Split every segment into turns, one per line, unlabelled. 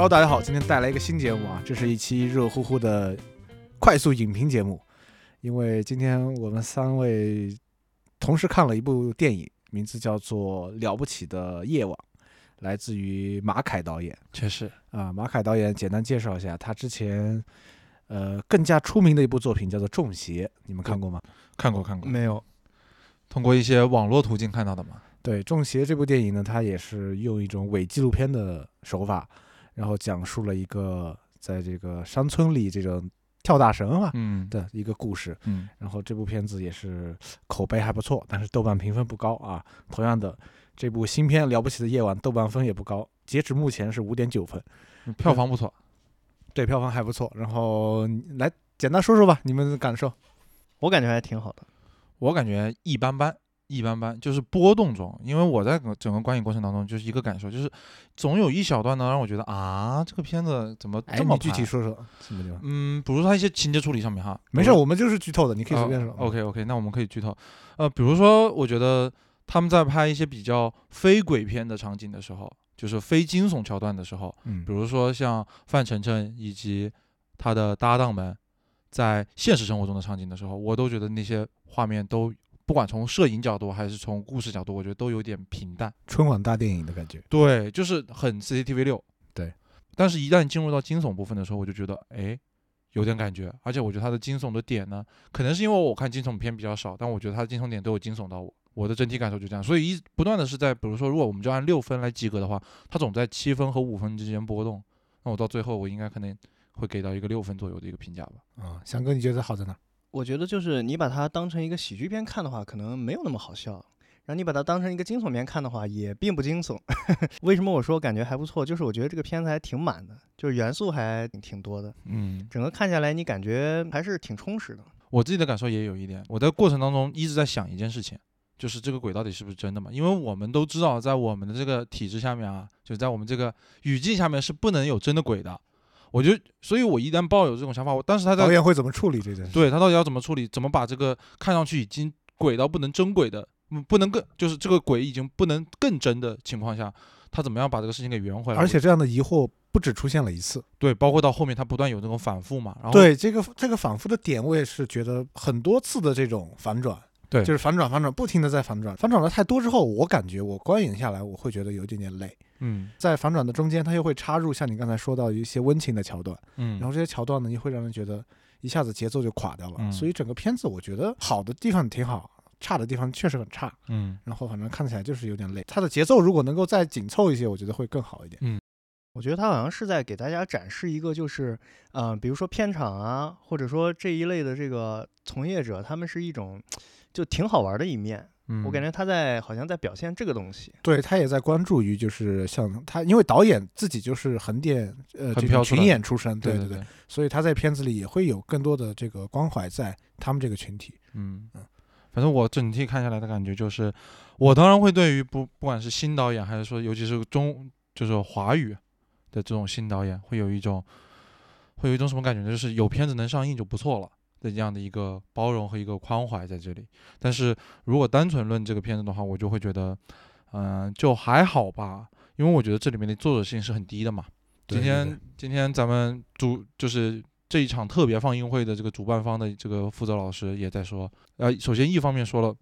Hello，大家好，今天带来一个新节目啊，这是一期热乎乎的快速影评节目。因为今天我们三位同时看了一部电影，名字叫做《了不起的夜晚》，来自于马凯导演
确实，
啊。马凯导演简单介绍一下，他之前呃更加出名的一部作品叫做《中邪》，你们看过吗？
看过看过，
没有，
通过一些网络途径看到的嘛。
对，《中邪》这部电影呢，它也是用一种伪纪录片的手法，然后讲述了一个在这个山村里这种跳大神啊
嗯，
的一个故事。
嗯，
然后这部片子也是口碑还不错，但是豆瓣评分不高啊。同样的，这部新片《了不起的夜晚》豆瓣分也不高，截止目前是五点九分，
票房不错。
对，票房还不错。然后来简单说说吧，你们的感受。
我感觉还挺好的。
我感觉一般般，一般般，就是波动中。因为我在整整个观影过程当中，就是一个感受，就是总有一小段呢让我觉得啊，这个片子怎么
哎，
这么
你具体说说什么地方？
嗯，比如说它一些情节处理上面哈，
没事，我们就是剧透的，你可以随便说。
OK OK，那我们可以剧透。呃，比如说，我觉得他们在拍一些比较非鬼片的场景的时候，就是非惊悚桥段的时候，
嗯
比如说像范丞丞以及他的搭档们在现实生活中的场景的时候，我都觉得那些画面都不管从摄影角度还是从故事角度，我觉得都有点平淡。
春晚大电影的感觉。
对，就是很 CCTV 六。
对，
但是，一旦进入到惊悚部分的时候，我就觉得，哎，有点感觉。而且，我觉得它的惊悚的点呢，可能是因为我看惊悚片比较少，但我觉得它的惊悚点都有惊悚到我。我的整体感受就这样，所以一不断的是在，比如说，如果我们就按六分来及格的话，它总在七分和五分之间波动。那我到最后，我应该可能会给到一个六分左右的一个评价吧。
啊，翔哥，你觉得好在哪？
我觉得就是你把它当成一个喜剧片看的话，可能没有那么好笑。然后你把它当成一个惊悚片看的话，也并不惊悚。为什么我说感觉还不错？就是我觉得这个片子还挺满的，就是元素还挺多的，
嗯，
整个看下来你感觉还是挺充实的。
我自己的感受也有一点，我在过程当中一直在想一件事情，就是这个鬼到底是不是真的嘛？因为我们都知道，在我们的这个体制下面啊，就是在我们这个语境下面是不能有真的鬼的。我就，所以我一旦抱有这种想法，我当时他在
导演会怎么处理这件事？
对他到底要怎么处理，怎么把这个看上去已经鬼到不能真鬼的，嗯不能更就是这个鬼已经不能更真的情况下，他怎么样把这个事情给圆回来？
而且这样的疑惑不止出现了一次。
对，包括到后面他不断有这种反复嘛，然后
对这个这个反复的点，我也是觉得很多次的这种反转，
对。
就是反转反转，不停的在反转，反转的太多之后，我感觉我观影下来，我会觉得有一点点累。
嗯。
在反转的中间，它又会插入像你刚才说到一些温情的桥段，
嗯，
然后这些桥段呢，又会让人觉得一下子节奏就垮掉了。
嗯。
所以整个片子我觉得好的地方挺好，差的地方确实很差。
嗯。
然后反正看起来就是有点累，它的节奏如果能够再紧凑一些，我觉得会更好一点。嗯。
我觉得他好像是在给大家展示一个，就是，呃，比如说片场啊，或者说这一类的这个从业者，他们是一种就挺好玩的一面。
嗯，
我感觉他在好像在表现这个东西。
对他也在关注于，就是像他，因为导演自己就是横店呃这个群演出身，
对
对
对，
所以他在片子里也会有更多的这个关怀在他们这个群体。
嗯
嗯，
反正我整体看下来的感觉就是，我当然会对于不不管是新导演还是说尤其是中就是华语的这种新导演，会有一种会有一种什么感觉呢？就是有片子能上映就不错了的这样的一个包容和一个宽怀在这里。但是如果单纯论这个片子的话，我就会觉得，嗯、就还好吧，因为我觉得这里面的作者性是很低的嘛。今天
对
今天咱们主就是这一场特别放映会的这个主办方的这个负责老师也在说，呃，首先一方面说了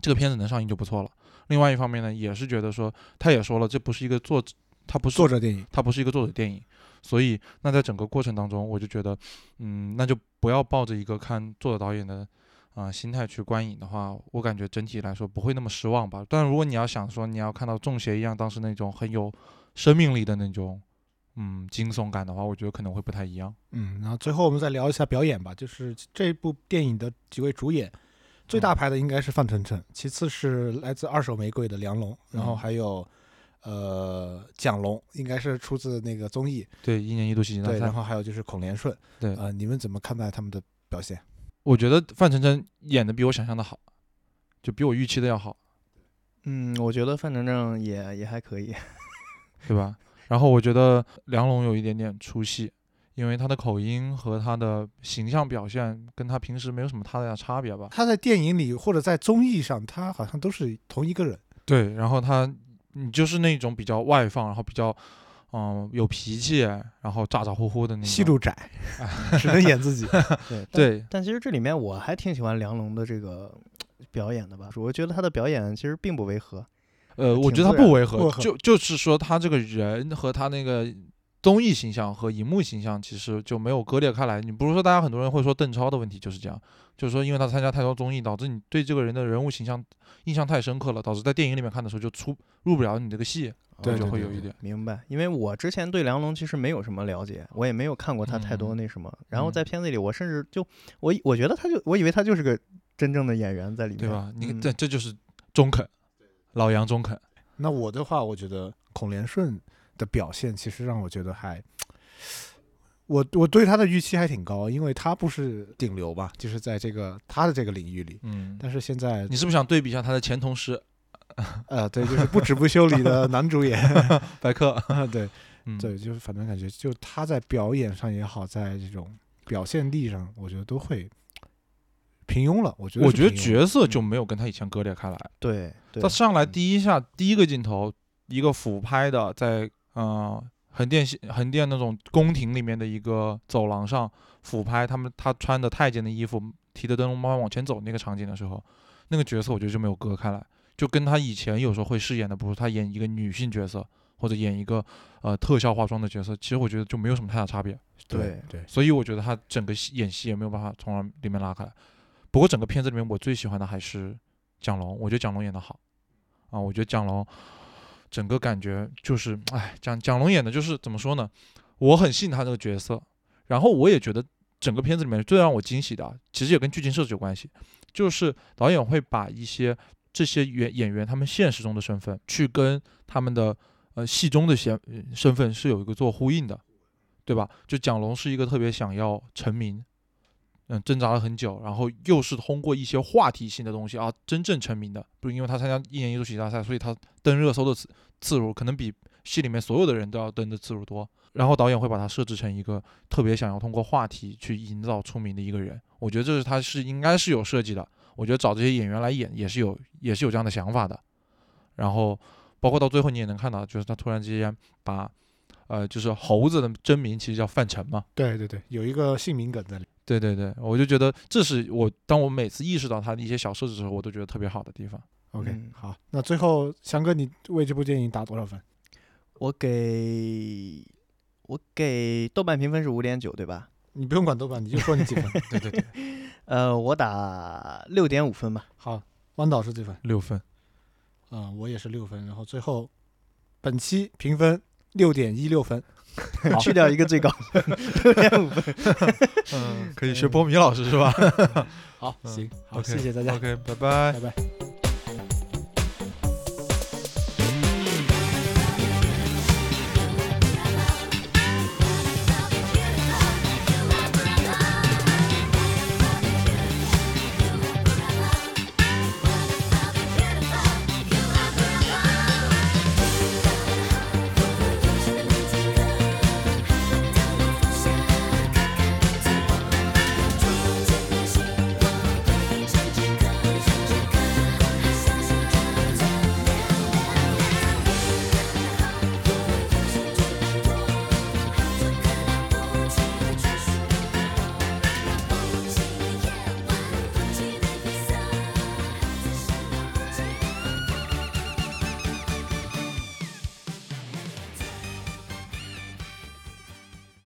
这个片子能上映就不错了，另外一方面呢也是觉得说他也说了这不是一个作，他不是
作者电影，
他不是一个作者电影，所以那在整个过程当中，我就觉得，嗯，那就不要抱着一个看作者导演的啊、心态去观影的话，我感觉整体来说不会那么失望吧。但如果你要想说你要看到中邪一样当时那种很有生命力的那种，嗯，惊悚感的话，我觉得可能会不太一样。
嗯，然后最后我们再聊一下表演吧，就是这部电影的几位主演，最
嗯
大牌的应该是范丞丞，其次是来自二手玫瑰的梁龙，然后
嗯
还有呃蒋龙，应该是出自那个综艺，
对，一年一度喜剧大
赛，然，后还有就是孔连顺，
对
呃，你们怎么看待他们的表现？
我觉得范丞丞演的比我想象的好，就比我预期的要好。
嗯，我觉得范丞丞也也还可以。
对吧？然后我觉得梁龙有一点点出戏，因为他的口音和他的形象表现跟他平时没有什么太大的差别吧。
他在电影里或者在综艺上，他好像都是同一个人。
对，然后他你就是那种比较外放，然后比较嗯有脾气，然后咋咋呼呼的那种。
戏路窄，只能演自己。
对 但
对，
但其实这里面我还挺喜欢梁龙的这个表演的吧，我觉得他的表演其实并不违和。
呃，我觉得他不违和就就是说他这个人和他那个综艺形象和荧幕形象其实就没有割裂开来。你不是说大家很多人会说邓超的问题就是这样，就是说因为他参加太多综艺，导致你对这个人的人物形象印象太深刻了，导致在电影里面看的时候就出入不了你这个戏，
对
就会有一点。
明白，因为我之前对梁龙其实没有什么了解，我也没有看过他太多
嗯
那什么。然后
嗯
在片子里，我甚至就我我觉得他就我以为他就是个真正的演员在里面，
对吧？你
嗯
这这就是中肯，老杨中肯。
那我的话，我觉得孔连顺的表现其实让我觉得还，我我对他的预期还挺高，因为他不是顶流吧，就是在这个他的这个领域里。
嗯，
但是现在
你，是不是想对比一下他的前同事
呃，对，就是不止不休里的男主演，
白客？
啊，对
嗯，
对，就是反正感觉，就他在表演上也好，在这种表现力上，我觉得都会平庸了。我觉得
我觉得角色就没有跟他以前割裂开来。
对对
他上来第一下第一个镜头，一个俯拍的，在呃横店西横店那种宫廷里面的一个走廊上俯拍，他们他穿的太监的衣服，提着灯笼慢慢往前走那个场景的时候，那个角色我觉得就没有隔开来，就跟他以前有时候会饰演的，比如他演一个女性角色，或者演一个呃特效化妆的角色，其实我觉得就没有什么太大差别。
对
对，
所以我觉得他整个戏演戏也没有办法从里面拉开来。不过整个片子里面，我最喜欢的还是蒋龙，我觉得蒋龙演得好啊，我觉得蒋龙整个感觉就是，哎，蒋蒋龙演的就是怎么说呢？我很信他这个角色，然后我也觉得整个片子里面最让我惊喜的，其实也跟剧情设置有关系，就是导演会把一些这些演演员他们现实中的身份，去跟他们的呃戏中的身身份是有一个做呼应的。对吧？就蒋龙是一个特别想要成名，嗯，挣扎了很久，然后又是通过一些话题性的东西啊，真正成名的。不是因为他参加一年一度喜剧大赛，所以他登热搜的次次数可能比戏里面所有的人都要登的次数多。然后导演会把他设置成一个特别想要通过话题去营造出名的一个人。我觉得这是他是应该是有设计的。我觉得找这些演员来演也是有也是有这样的想法的。然后包括到最后你也能看到，就是他突然之间把。呃，就是猴子的真名其实叫范丞嘛。
对对对，有一个姓名梗在里。
对对对，我就觉得这是我当我每次意识到他的一些小设置的时候，我都觉得特别好的地方。
OK，、
嗯
好，那最后翔哥，你为这部电影打多少分？
我给我给豆瓣评分是五点九，对吧？
你不用管豆瓣，你就说你几分。
对 对对，
呃，我打六点五分吧。
好，弯导是几分？
六分。
嗯、我也是六分。然后最后本期评分六点一六分。
去掉一个最高，六点五分。
嗯，可以学波米老师是吧？
好，
嗯
行，好
OK，
谢谢大家
，OK，拜拜
拜拜。